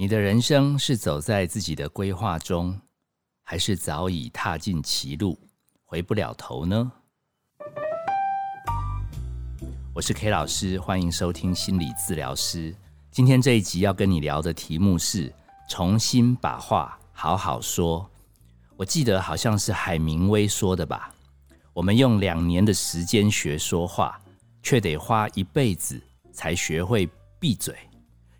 你的人生是走在自己的规划中，还是早已踏进歧路，回不了头呢？我是 K 老师，欢迎收听心理治疗师。今天这一集要跟你聊的题目是重新把话好好说。我记得好像是海明威说的吧？我们用两年的时间学说话，却得花一辈子才学会闭嘴。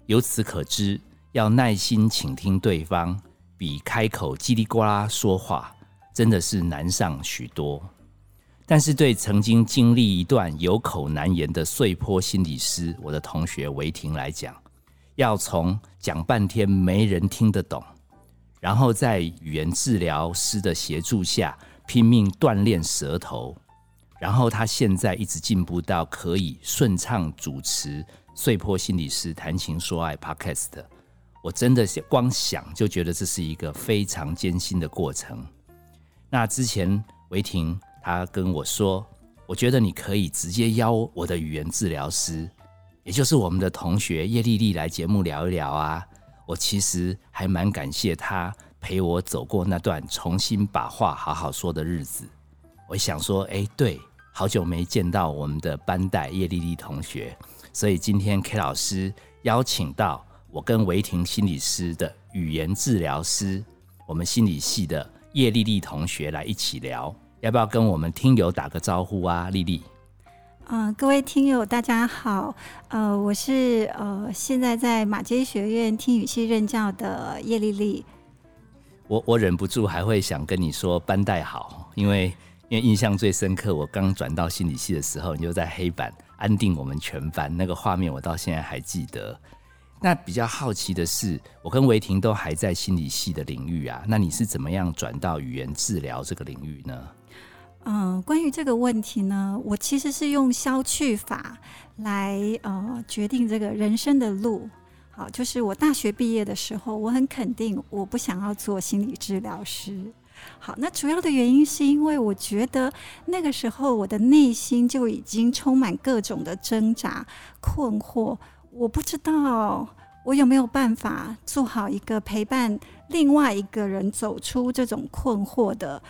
由此可知。要耐心倾听对方，比开口叽里呱啦说话真的是难上许多。但是对曾经经历一段有口难言的碎坡心理师，我的同学维婷来讲，要从讲半天没人听得懂，然后在语言治疗师的协助下拼命锻炼舌头，然后他现在一直进步到可以顺畅主持碎坡心理师谈情说爱 Podcast。我真的光想就觉得这是一个非常艰辛的过程。那之前维婷她跟我说，我觉得你可以直接邀我的语言治疗师，也就是我们的同学叶丽丽来节目聊一聊啊。我其实还蛮感谢她陪我走过那段重新把话好好说的日子。我想说，哎，对，好久没见到我们的班代叶丽丽同学，所以今天 K 老师邀请到。我跟维婷心理师的语言治疗师，我们心理系的叶丽丽同学来一起聊，要不要跟我们听友打个招呼啊？丽丽，嗯，各位听友大家好，呃，我是呃现在在马街学院听语系任教的叶丽丽。我我忍不住还会想跟你说班代好，因为因为印象最深刻，我刚转到心理系的时候，你就在黑板安定我们全班，那个画面我到现在还记得。那比较好奇的是，我跟维婷都还在心理系的领域啊，那你是怎么样转到语言治疗这个领域呢？嗯，关于这个问题呢，我其实是用消去法来呃决定这个人生的路。好，就是我大学毕业的时候，我很肯定我不想要做心理治疗师。好，那主要的原因是因为我觉得那个时候我的内心就已经充满各种的挣扎、困惑。我不知道我有没有办法做好一个陪伴另外一个人走出这种困惑的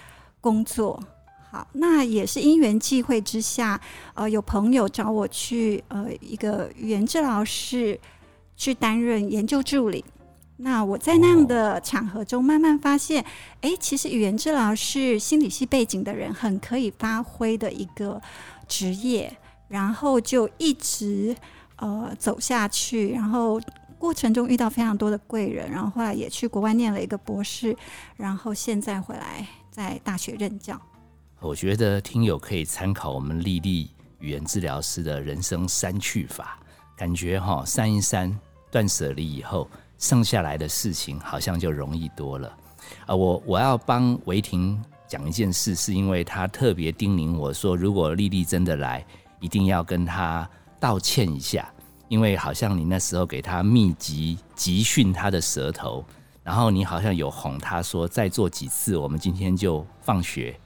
工作。好，那也是因缘际会之下，呃，有朋友找我去呃一个语言治疗室去担任研究助理。那我在那样的场合中，慢慢发现，哎，其实语言治疗是心理系背景的人很可以发挥的一个职业，然后就一直。呃，走下去，然后过程中遇到非常多的贵人，然后后来也去国外念了一个博士，然后现在回来在大学任教。我觉得听友可以参考我们丽丽语言治疗师的人生删去法，感觉哈删一删，断舍离以后，剩下来的事情好像就容易多了。啊，我我要帮维婷讲一件事，是因为她特别叮咛我说，如果丽丽真的来，一定要跟她。道歉一下，因为好像你那时候给他密集集训他的舌头，然后你好像有哄他说再做几次，我们今天就放学。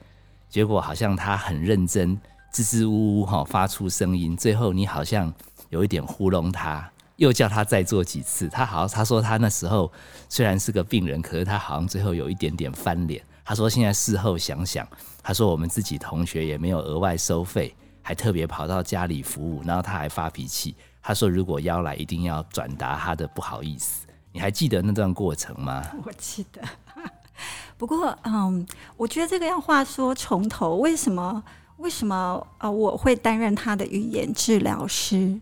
结果好像他很认真，支支吾吾哈发出声音，最后你好像有一点糊弄他，又叫他再做几次。他好，他说他那时候虽然是个病人，可是他好像最后有一点点翻脸。他说现在事后想想，他说我们自己同学也没有额外收费。还特别跑到家里服务，然后他还发脾气。他说：“如果要来，一定要转达他的不好意思。”你还记得那段过程吗？我记得。不过，嗯，我觉得这个要话说从头。为什么？为什么？呃，我会担任他的语言治疗师，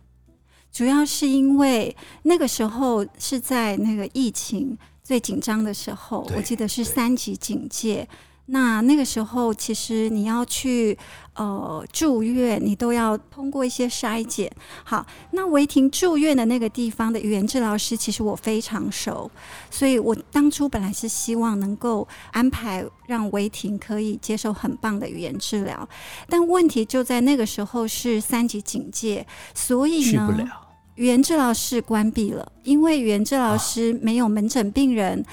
主要是因为那个时候是在那个疫情最紧张的时候，我记得是三级警戒。那那个时候，其实你要去呃住院，你都要通过一些筛检。好，那维婷住院的那个地方的语言治疗师，其实我非常熟，所以我当初本来是希望能够安排让维婷可以接受很棒的语言治疗，但问题就在那个时候是三级警戒，所以呢，语言治疗室关闭了，因为语言治疗师没有门诊病人。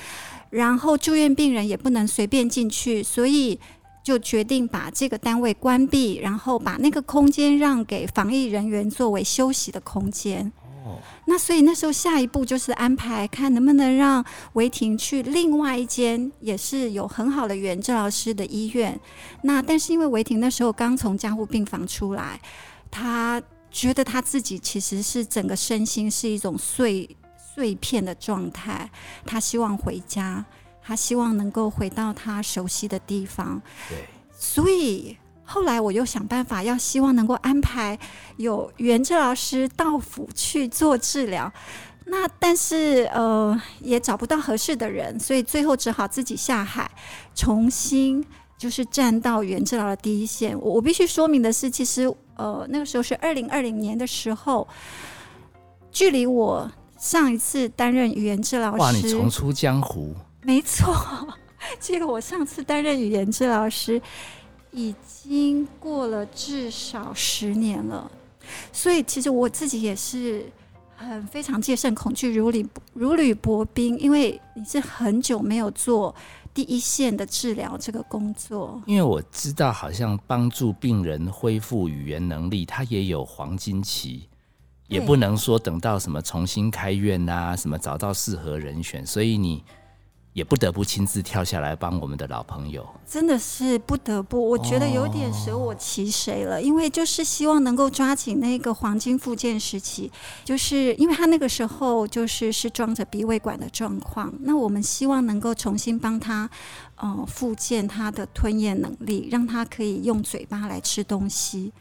然后住院病人也不能随便进去，所以就决定把这个单位关闭，然后把那个空间让给防疫人员作为休息的空间。那所以那时候下一步就是安排看能不能让维婷去另外一间也是有很好的语言治疗师的医院。那但是因为维婷那时候刚从加护病房出来，她觉得她自己其实是整个身心是一种碎碎片的状态，他希望回家，他希望能够回到他熟悉的地方。对，所以。后来我又想办法，要希望能够安排有语言治疗师到府去做治疗，那但是呃也找不到合适的人，所以最后只好自己下海，重新就是站到语言治疗的第一线。我我必须说明的是，其实呃那个时候是二零二零年的时候，距离我上一次担任语言治疗师，哇，你重出江湖，没错，这个我上次担任语言治疗师。已经过了至少十年了，所以其实我自己也是很非常戒慎恐惧，如履如履薄冰，因为你是很久没有做第一线的治疗这个工作。因为我知道，好像帮助病人恢复语言能力，它也有黄金期，也不能说等到什么重新开院啊，什么找到适合人选，所以你。也不得不亲自跳下来帮我们的老朋友，真的是不得不，我觉得有点舍我其谁了，因为就是希望能够抓紧那个黄金复健时期，就是因为他那个时候就是是装着鼻胃管的状况，那我们希望能够重新帮他，呃，复健他的吞咽能力，让他可以用嘴巴来吃东西。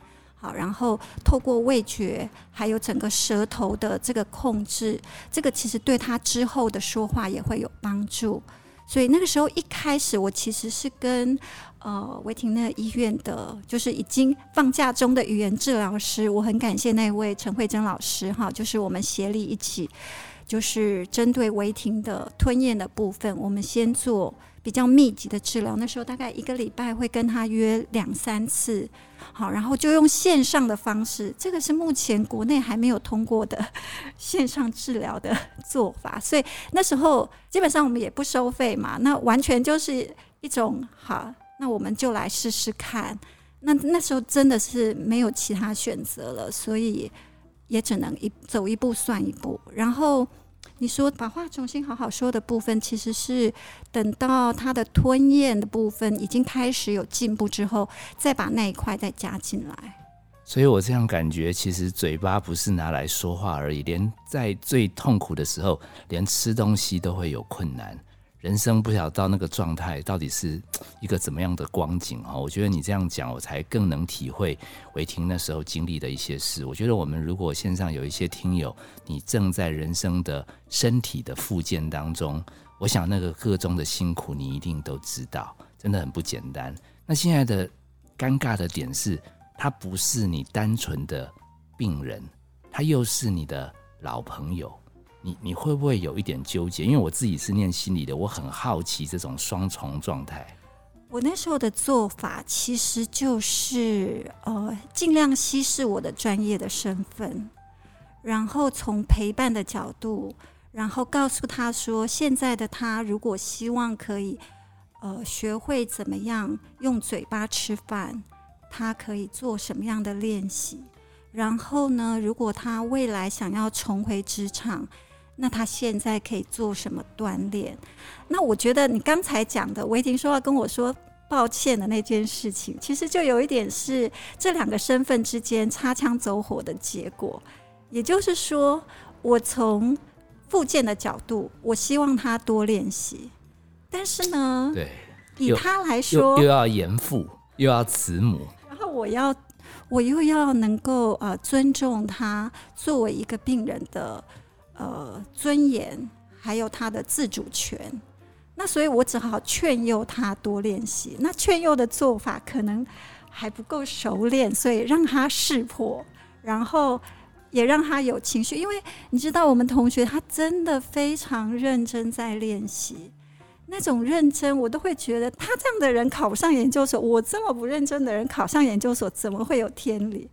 好，然后透过味觉，还有整个舌头的这个控制，这个其实对他之后的说话也会有帮助。所以那个时候一开始，我其实是跟呃维廷那医院的，就是已经放假中的语言治疗师，我很感谢那位陈慧珍老师哈，就是我们协力一起，就是针对维廷的吞咽的部分，我们先做。比较密集的治疗，那时候大概一个礼拜会跟他约两三次，好，然后就用线上的方式，这个是目前国内还没有通过的 线上治疗的做法，所以那时候基本上我们也不收费嘛，那完全就是一种好，那我们就来试试看，那那时候真的是没有其他选择了，所以也只能一走一步算一步，然后。你说把话重新好好说的部分，其实是等到他的吞咽的部分已经开始有进步之后，再把那一块再加进来。所以我这样感觉，其实嘴巴不是拿来说话而已，连在最痛苦的时候，连吃东西都会有困难。人生不晓得到那个状态到底是 一个怎么样的光景哈？我觉得你这样讲，我才更能体会韦霆那时候经历的一些事。我觉得我们如果线上有一些听友，你正在人生的身体的复健当中，我想那个个中的辛苦你一定都知道，真的很不简单。那现在的尴尬的点是，他不是你单纯的病人，他又是你的老朋友。你你会不会有一点纠结？因为我自己是念心理的，我很好奇这种双重状态。我那时候的做法其实就是呃，尽量稀释我的专业的身份，然后从陪伴的角度，然后告诉他说，现在的他如果希望可以呃学会怎么样用嘴巴吃饭，他可以做什么样的练习？然后呢，如果他未来想要重回职场，那他现在可以做什么锻炼？那我觉得你刚才讲的，维婷说要跟我说抱歉的那件事情，其实就有一点是这两个身份之间擦枪走火的结果。也就是说，我从复健的角度，我希望他多练习，但是呢，对，以他来说，又要严父，又要慈母，然后我要，我又要能够呃尊重他作为一个病人的。呃，尊严还有他的自主权，那所以我只好劝诱他多练习。那劝诱的做法可能还不够熟练，所以让他识破，然后也让他有情绪。因为你知道，我们同学他真的非常认真在练习，那种认真我都会觉得，他这样的人考不上研究所，我这么不认真的人考上研究所，怎么会有天理？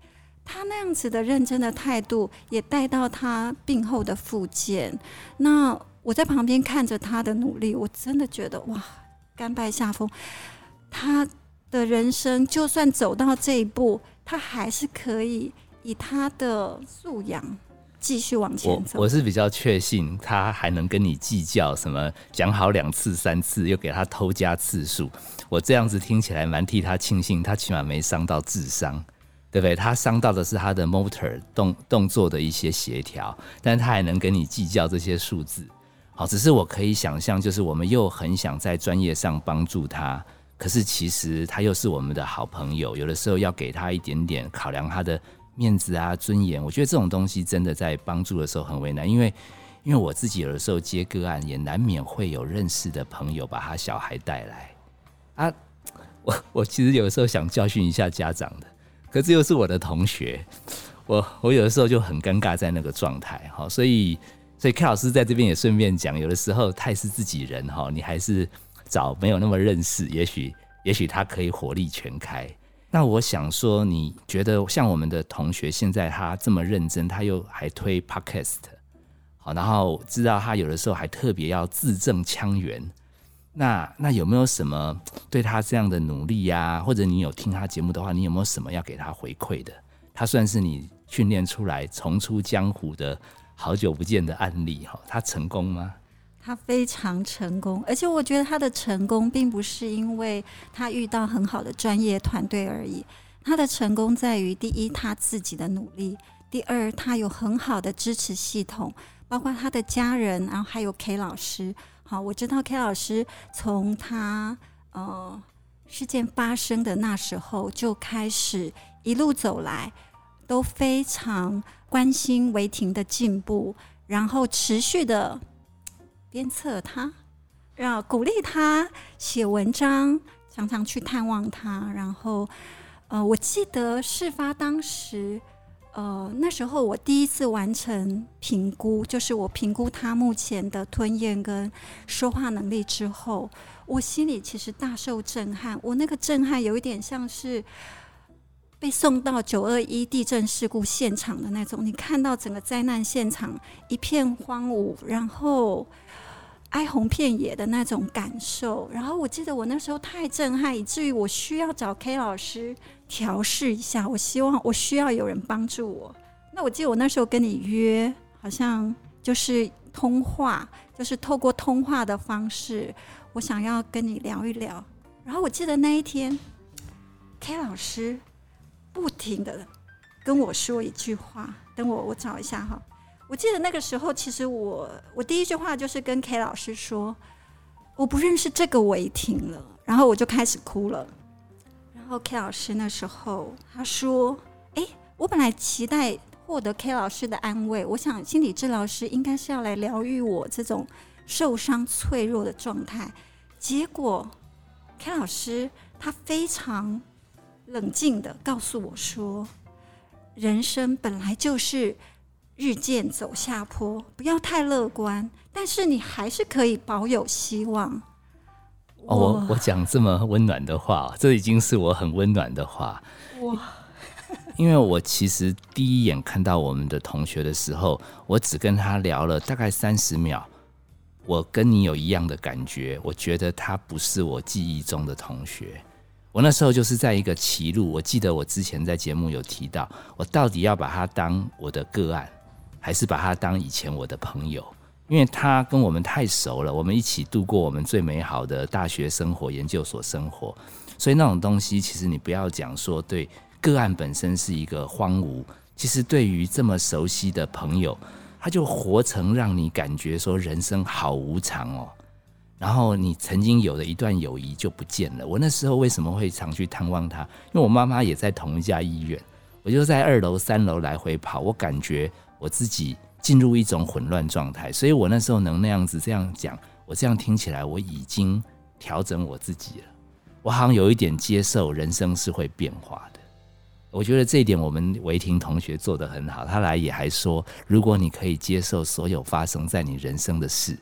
他那样子的认真的态度，也带到他病后的复健。那我在旁边看着他的努力，我真的觉得哇，甘拜下风。他的人生就算走到这一步，他还是可以以他的素养，继续往前走。我是比较确信他还能跟你计较什么，讲好两次三次又给他偷加次数。我这样子听起来蛮替他庆幸，他起码没伤到智商，对不对？他伤到的是他的 motor 动动作的一些协调，但他还能跟你计较这些数字。好，只是我可以想象，就是我们又很想在专业上帮助他，可是其实他又是我们的好朋友，有的时候要给他一点点考量他的面子啊、尊严。我觉得这种东西真的在帮助的时候很为难，因为因为我自己有的时候接个案，也难免会有认识的朋友把他小孩带来啊。我我其实有的时候想教训一下家长的，可是又是我的同学，我我有的时候就很尴尬在那个状态，哈，所以。所以 K 老师在这边也顺便讲，有的时候他也是自己人哈，你还是找没有那么认识，也许也许他可以火力全开。那我想说，你觉得像我们的同学现在他这么认真，他又还推 Podcast，好，然后知道他有的时候还特别要字正腔圆，那那有没有什么对他这样的努力呀？或者你有听他节目的话，你有没有什么要给他回馈的？他算是你训练出来重出江湖的。好久不见的案例哈，他成功吗？他非常成功，而且我觉得他的成功并不是因为他遇到很好的专业团队而已。他的成功在于第一，他自己的努力；第二，他有很好的支持系统，包括他的家人，然后还有 K 老师。好，我知道 K 老师从他呃事件发生的那时候就开始一路走来，都非常。关心维婷的进步，然后持续的鞭策他，让鼓励他写文章，常常去探望他。然后，呃，我记得事发当时，呃，那时候我第一次完成评估，就是我评估他目前的吞咽跟说话能力之后，我心里其实大受震撼。我那个震撼有一点像是。被送到九二一地震事故现场的那种，你看到整个灾难现场一片荒芜，然后哀鸿遍野的那种感受。然后我记得我那时候太震撼，以至于我需要找 K 老师调试一下。我希望我需要有人帮助我。那我记得我那时候跟你约，好像就是通话，就是透过通话的方式，我想要跟你聊一聊。然后我记得那一天，K 老师。不停的跟我说一句话，等我我找一下哈。我记得那个时候，其实我我第一句话就是跟 K 老师说，我不认识这个违停了，然后我就开始哭了。然后 K 老师那时候他说：“哎，我本来期待获得 K 老师的安慰，我想心理治疗师应该是要来疗愈我这种受伤脆弱的状态。结果 K 老师他非常。”冷静的告诉我说：“人生本来就是日渐走下坡，不要太乐观，但是你还是可以保有希望。”哦，我我讲这么温暖的话，这已经是我很温暖的话。哇！因为我其实第一眼看到我们的同学的时候，我只跟他聊了大概三十秒，我跟你有一样的感觉，我觉得他不是我记忆中的同学。我那时候就是在一个歧路，我记得我之前在节目有提到，我到底要把他当我的个案，还是把他当以前我的朋友？因为他跟我们太熟了，我们一起度过我们最美好的大学生活、研究所生活，所以那种东西，其实你不要讲说对个案本身是一个荒芜，其实对于这么熟悉的朋友，他就活成让你感觉说人生好无常哦。然后你曾经有的一段友谊就不见了。我那时候为什么会常去探望他？因为我妈妈也在同一家医院，我就在二楼、三楼来回跑。我感觉我自己进入一种混乱状态，所以我那时候能那样子这样讲，我这样听起来我已经调整我自己了。我好像有一点接受人生是会变化的。我觉得这一点我们维婷同学做得很好。他来也还说，如果你可以接受所有发生在你人生的事。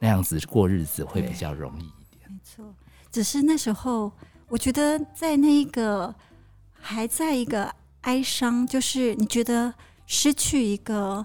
那样子过日子会比较容易一点。没错，只是那时候我觉得在那一个还在一个哀伤，就是你觉得失去一个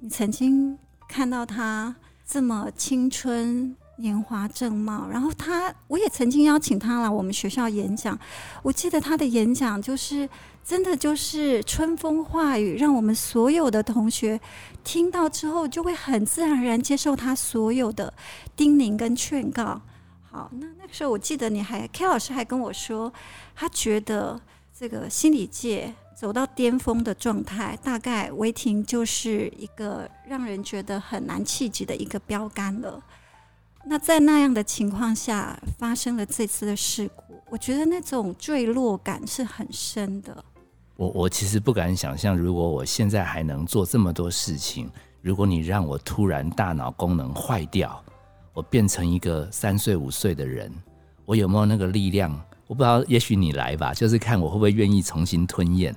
你曾经看到他这么青春年华正茂。然后他，我也曾经邀请他来我们学校演讲。我记得他的演讲就是真的就是春风化雨，让我们所有的同学听到之后就会很自然而然接受他所有的叮咛跟劝告。好，那那个时候我记得你还 K 老师还跟我说，他觉得这个心理界。走到巅峰的状态，大概违停就是一个让人觉得很难企及的一个标杆了。那在那样的情况下，发生了这次的事故，我觉得那种坠落感是很深的。我我其实不敢想象，如果我现在还能做这么多事情，如果你让我突然大脑功能坏掉，我变成一个三岁五岁的人，我有没有那个力量？我不知道，也许你来吧，就是看我会不会愿意重新吞咽。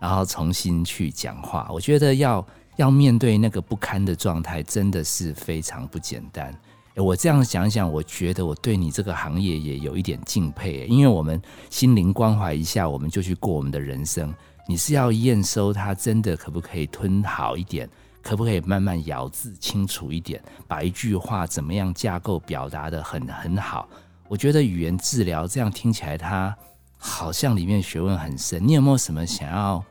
然后重新去讲话，我觉得要要面对那个不堪的状态，真的是非常不简单。我这样想想，我觉得我对你这个行业也有一点敬佩，因为我们心灵关怀一下，我们就去过我们的人生。你是要验收它真的可不可以吞好一点，可不可以慢慢咬字清楚一点，把一句话怎么样架构表达的很很好。我觉得语言治疗这样听起来，它。好像里面学问很深，你有没有什么想要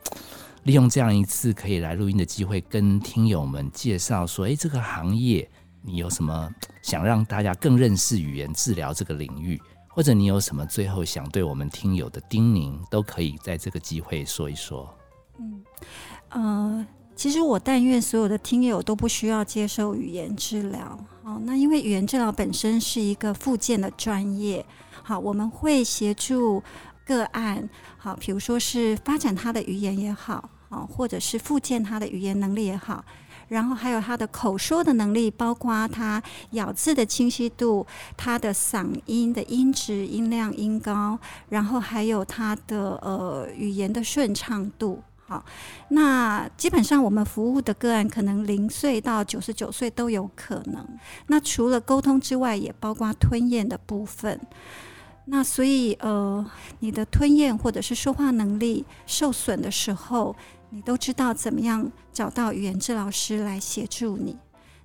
利用这样一次可以来录音的机会，跟听友们介绍说，哎，这个行业你有什么想让大家更认识语言治疗这个领域，或者你有什么最后想对我们听友的叮咛，都可以在这个机会说一说。嗯，呃，其实我但愿所有的听友都不需要接受语言治疗，好，那因为语言治疗本身是一个附件的专业，好，我们会协助。个案好，比如说是发展他的语言也好，好，或者是复健他的语言能力也好，然后还有他的口说的能力，包括他咬字的清晰度，他的嗓音的音质、音量、音高，然后还有他的呃语言的顺畅度。好，那基本上我们服务的个案，可能零岁到九十九岁都有可能。那除了沟通之外，也包括吞咽的部分。那所以，呃，你的吞咽或者是说话能力受损的时候，你都知道怎么样找到语言治疗师来协助你。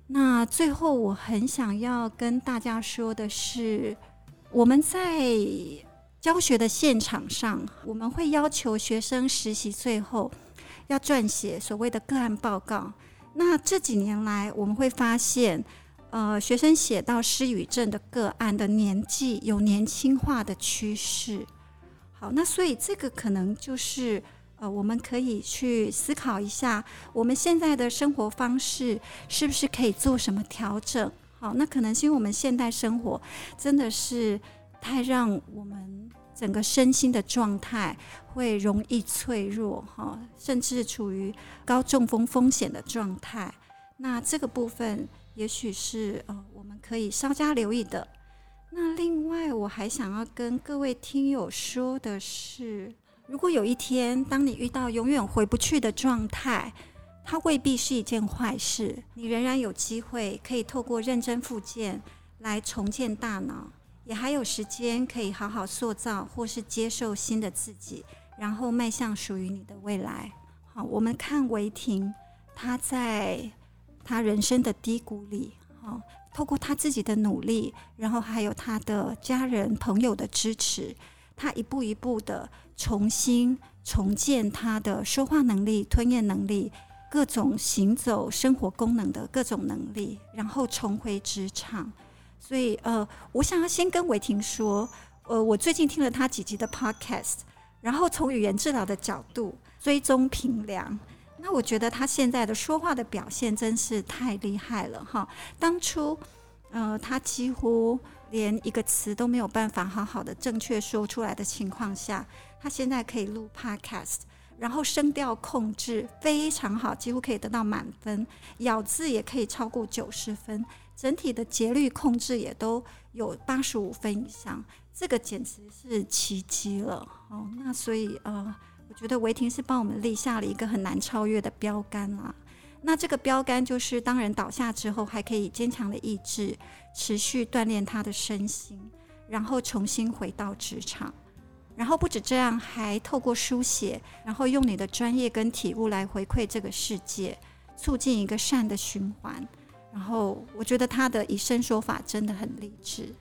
那最后，我很想要跟大家说的是，我们在教学的现场上，我们会要求学生实习最后要撰写所谓的个案报告。那这几年来，我们会发现。呃，学生写到失语症的个案的年纪有年轻化的趋势。好，那所以这个可能就是呃，我们可以去思考一下，我们现在的生活方式是不是可以做什么调整？好，那可能是因为我们现代生活真的是太让我们整个身心的状态会容易脆弱哈，甚至处于高中风风险的状态。那这个部分。也许是呃，我们可以稍加留意的。那另外，我还想要跟各位听友说的是，如果有一天，当你遇到永远回不去的状态，它未必是一件坏事。你仍然有机会可以透过认真复健来重建大脑，也还有时间可以好好塑造或是接受新的自己，然后迈向属于你的未来。好，我们看维婷，他在。他人生的低谷里，好，透过他自己的努力，然后还有他的家人朋友的支持，他一步一步的重新重建他的说话能力、吞咽能力、各种行走生活功能的各种能力，然后重回职场。所以，呃，我想要先跟伟霆说，呃，我最近听了他几集的 Podcast，然后从语言治疗的角度追踪评量。那我觉得他现在的说话的表现真是太厉害了哈！当初，呃，他几乎连一个词都没有办法好好的正确说出来的情况下，他现在可以录 podcast，然后声调控制非常好，几乎可以得到满分，咬字也可以超过九十分，整体的节律控制也都有八十五分以上，这个简直是奇迹了哦！那所以呃。我觉得维婷是帮我们立下了一个很难超越的标杆啊。那这个标杆就是，当人倒下之后，还可以坚强的意志，持续锻炼他的身心，然后重新回到职场。然后不止这样，还透过书写，然后用你的专业跟体悟来回馈这个世界，促进一个善的循环。然后我觉得他的以身说法真的很励志。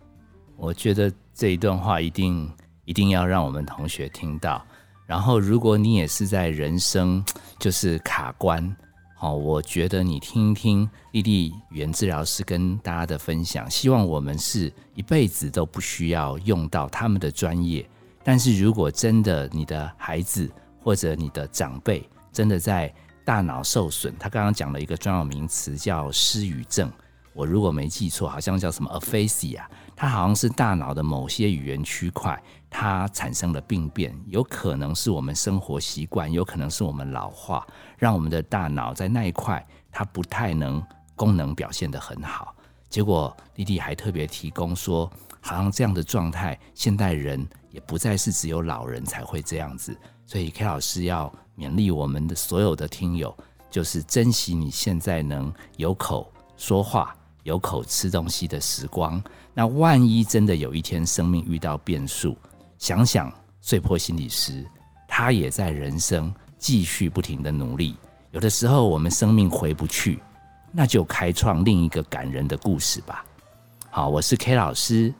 我觉得这一段话一定一定要让我们同学听到。然后，如果你也是在人生就是卡关，好，我觉得你听一听丽丽语言治疗师跟大家的分享，希望我们是一辈子都不需要用到他们的专业。但是如果真的你的孩子或者你的长辈真的在大脑受损，他刚刚讲了一个专有名词叫失语症，我如果没记错，好像叫什么 aphasia，它好像是大脑的某些语言区块它产生了病变，有可能是我们生活习惯，有可能是我们老化，让我们的大脑在那一块它不太能功能表现得很好。结果弟弟还特别提供说，好像这样的状态，现代人也不再是只有老人才会这样子，所以 K 老师要。勉励我们的所有的听友，就是珍惜你现在能有口说话、有口吃东西的时光。那万一真的有一天生命遇到变数，想想碎破心理师，他也在人生继续不停的努力。有的时候我们生命回不去，那就开创另一个感人的故事吧。好，我是 K 老师，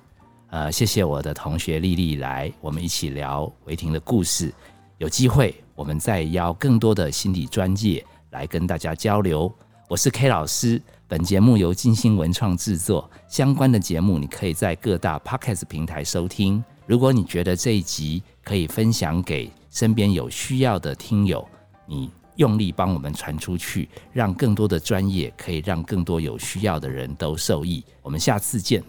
呃，谢谢我的同学丽丽来，我们一起聊维婷的故事。有机会，我们再邀更多的心理专业来跟大家交流。我是 K 老师，本节目由金星文创制作。相关的节目，你可以在各大 Podcast 平台收听。如果你觉得这一集可以分享给身边有需要的听友，你用力帮我们传出去，让更多的专业可以让更多有需要的人都受益。我们下次见。